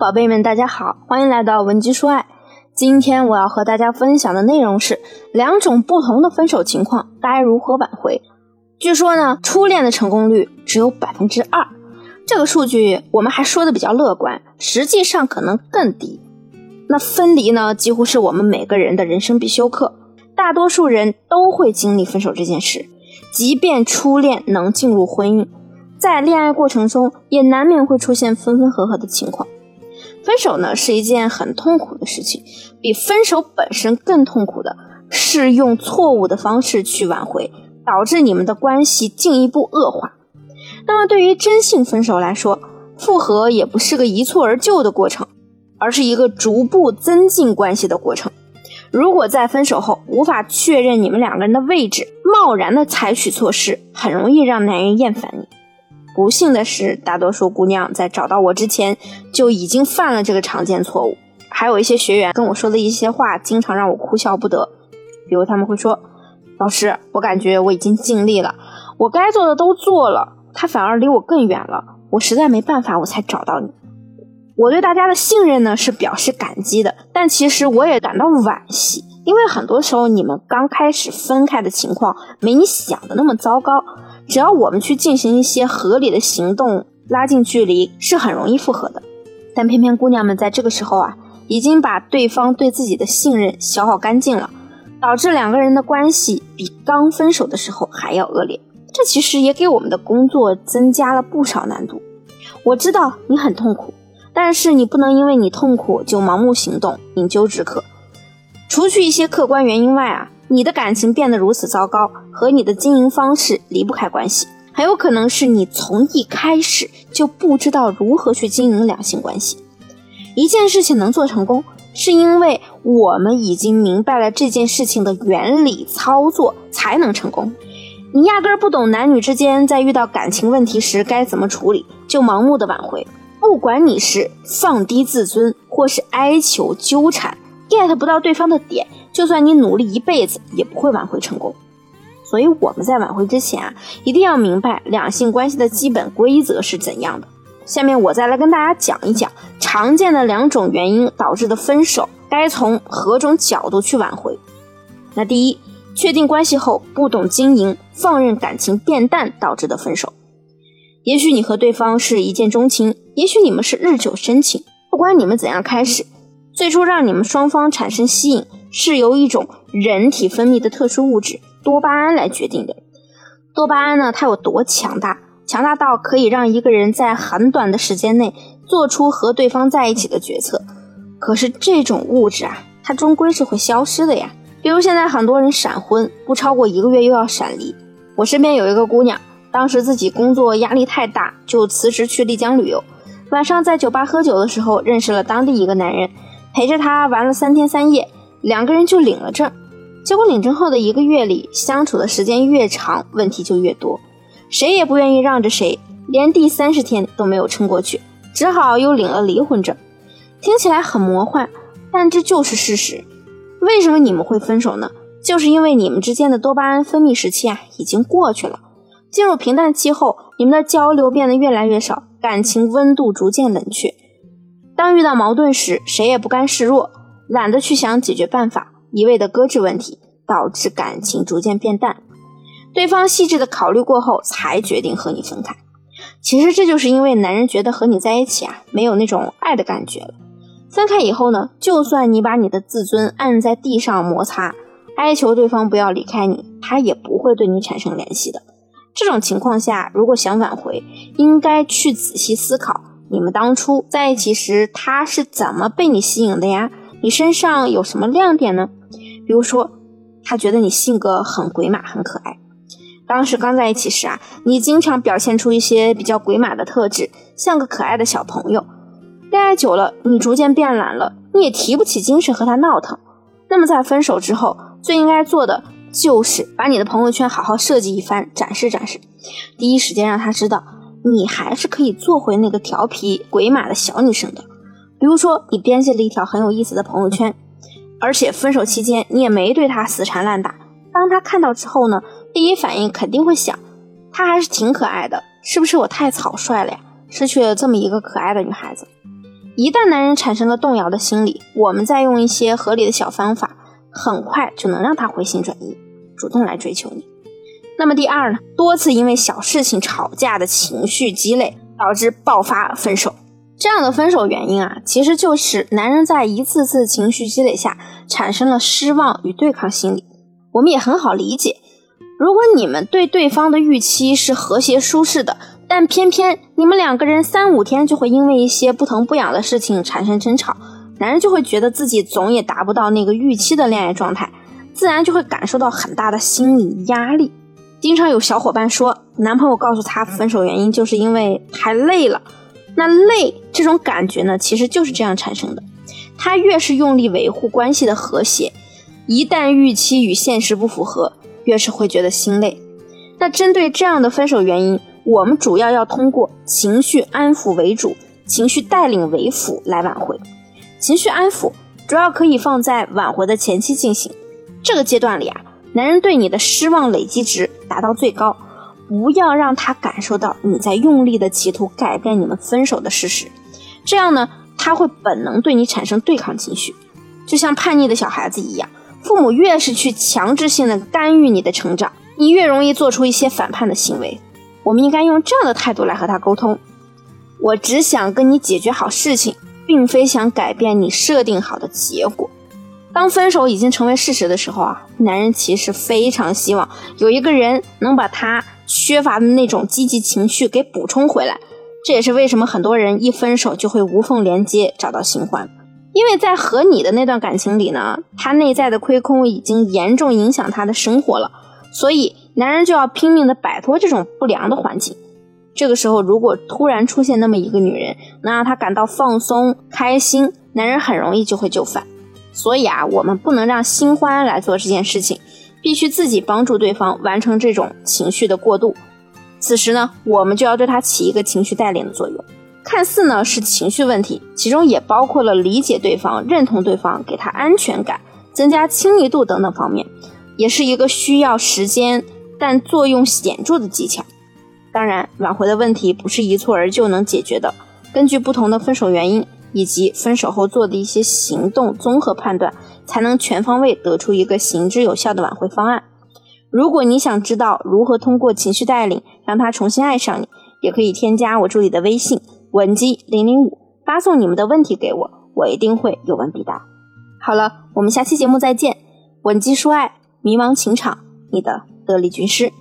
宝贝们，大家好，欢迎来到文姬说爱。今天我要和大家分享的内容是两种不同的分手情况该如何挽回。据说呢，初恋的成功率只有百分之二，这个数据我们还说的比较乐观，实际上可能更低。那分离呢，几乎是我们每个人的人生必修课，大多数人都会经历分手这件事。即便初恋能进入婚姻，在恋爱过程中也难免会出现分分合合的情况。分手呢是一件很痛苦的事情，比分手本身更痛苦的是用错误的方式去挽回，导致你们的关系进一步恶化。那么对于真性分手来说，复合也不是个一蹴而就的过程，而是一个逐步增进关系的过程。如果在分手后无法确认你们两个人的位置，贸然的采取措施，很容易让男人厌烦你。不幸的是，大多数姑娘在找到我之前就已经犯了这个常见错误。还有一些学员跟我说的一些话，经常让我哭笑不得。比如他们会说：“老师，我感觉我已经尽力了，我该做的都做了，他反而离我更远了，我实在没办法，我才找到你。”我对大家的信任呢是表示感激的，但其实我也感到惋惜，因为很多时候你们刚开始分开的情况没你想的那么糟糕，只要我们去进行一些合理的行动，拉近距离是很容易复合的。但偏偏姑娘们在这个时候啊，已经把对方对自己的信任消耗干净了，导致两个人的关系比刚分手的时候还要恶劣。这其实也给我们的工作增加了不少难度。我知道你很痛苦。但是你不能因为你痛苦就盲目行动，饮鸩止渴。除去一些客观原因外啊，你的感情变得如此糟糕，和你的经营方式离不开关系。很有可能是你从一开始就不知道如何去经营两性关系。一件事情能做成功，是因为我们已经明白了这件事情的原理操作才能成功。你压根儿不懂男女之间在遇到感情问题时该怎么处理，就盲目的挽回。不管你是放低自尊，或是哀求纠缠，get 不到对方的点，就算你努力一辈子，也不会挽回成功。所以我们在挽回之前啊，一定要明白两性关系的基本规则是怎样的。下面我再来跟大家讲一讲常见的两种原因导致的分手，该从何种角度去挽回。那第一，确定关系后不懂经营，放任感情变淡导致的分手。也许你和对方是一见钟情，也许你们是日久生情。不管你们怎样开始，最初让你们双方产生吸引，是由一种人体分泌的特殊物质多巴胺来决定的。多巴胺呢，它有多强大？强大到可以让一个人在很短的时间内做出和对方在一起的决策。可是这种物质啊，它终归是会消失的呀。比如现在很多人闪婚，不超过一个月又要闪离。我身边有一个姑娘。当时自己工作压力太大，就辞职去丽江旅游。晚上在酒吧喝酒的时候，认识了当地一个男人，陪着他玩了三天三夜，两个人就领了证。结果领证后的一个月里，相处的时间越长，问题就越多，谁也不愿意让着谁，连第三十天都没有撑过去，只好又领了离婚证。听起来很魔幻，但这就是事实。为什么你们会分手呢？就是因为你们之间的多巴胺分泌时期啊，已经过去了。进入平淡期后，你们的交流变得越来越少，感情温度逐渐冷却。当遇到矛盾时，谁也不甘示弱，懒得去想解决办法，一味的搁置问题，导致感情逐渐变淡。对方细致的考虑过后，才决定和你分开。其实这就是因为男人觉得和你在一起啊，没有那种爱的感觉了。分开以后呢，就算你把你的自尊按在地上摩擦，哀求对方不要离开你，他也不会对你产生联系的。这种情况下，如果想挽回，应该去仔细思考，你们当初在一起时，他是怎么被你吸引的呀？你身上有什么亮点呢？比如说，他觉得你性格很鬼马，很可爱。当时刚在一起时啊，你经常表现出一些比较鬼马的特质，像个可爱的小朋友。恋爱久了，你逐渐变懒了，你也提不起精神和他闹腾。那么在分手之后，最应该做的。就是把你的朋友圈好好设计一番，展示展示，第一时间让他知道你还是可以做回那个调皮鬼马的小女生的。比如说，你编辑了一条很有意思的朋友圈，而且分手期间你也没对他死缠烂打。当他看到之后呢，第一反应肯定会想，他还是挺可爱的，是不是我太草率了呀？失去了这么一个可爱的女孩子。一旦男人产生了动摇的心理，我们再用一些合理的小方法，很快就能让他回心转意，主动来追求你。那么第二呢，多次因为小事情吵架的情绪积累，导致爆发分手。这样的分手原因啊，其实就是男人在一次次情绪积累下产生了失望与对抗心理。我们也很好理解，如果你们对对方的预期是和谐舒适的，但偏偏你们两个人三五天就会因为一些不疼不痒的事情产生争吵，男人就会觉得自己总也达不到那个预期的恋爱状态，自然就会感受到很大的心理压力。经常有小伙伴说，男朋友告诉他分手原因就是因为太累了。那累这种感觉呢，其实就是这样产生的。他越是用力维护关系的和谐，一旦预期与现实不符合，越是会觉得心累。那针对这样的分手原因，我们主要要通过情绪安抚为主，情绪带领为辅来挽回。情绪安抚主要可以放在挽回的前期进行。这个阶段里啊，男人对你的失望累积值达到最高。不要让他感受到你在用力的企图改变你们分手的事实，这样呢，他会本能对你产生对抗情绪，就像叛逆的小孩子一样。父母越是去强制性的干预你的成长，你越容易做出一些反叛的行为。我们应该用这样的态度来和他沟通：我只想跟你解决好事情，并非想改变你设定好的结果。当分手已经成为事实的时候啊，男人其实非常希望有一个人能把他。缺乏的那种积极情绪给补充回来，这也是为什么很多人一分手就会无缝连接找到新欢，因为在和你的那段感情里呢，他内在的亏空已经严重影响他的生活了，所以男人就要拼命的摆脱这种不良的环境。这个时候，如果突然出现那么一个女人，能让他感到放松开心，男人很容易就会就范。所以啊，我们不能让新欢来做这件事情。必须自己帮助对方完成这种情绪的过渡。此时呢，我们就要对他起一个情绪带领的作用。看似呢是情绪问题，其中也包括了理解对方、认同对方、给他安全感、增加亲密度等等方面，也是一个需要时间但作用显著的技巧。当然，挽回的问题不是一蹴而就能解决的。根据不同的分手原因以及分手后做的一些行动，综合判断。才能全方位得出一个行之有效的挽回方案。如果你想知道如何通过情绪带领让他重新爱上你，也可以添加我助理的微信文姬零零五，发送你们的问题给我，我一定会有问必答。好了，我们下期节目再见。文姬说爱，迷茫情场，你的得力军师。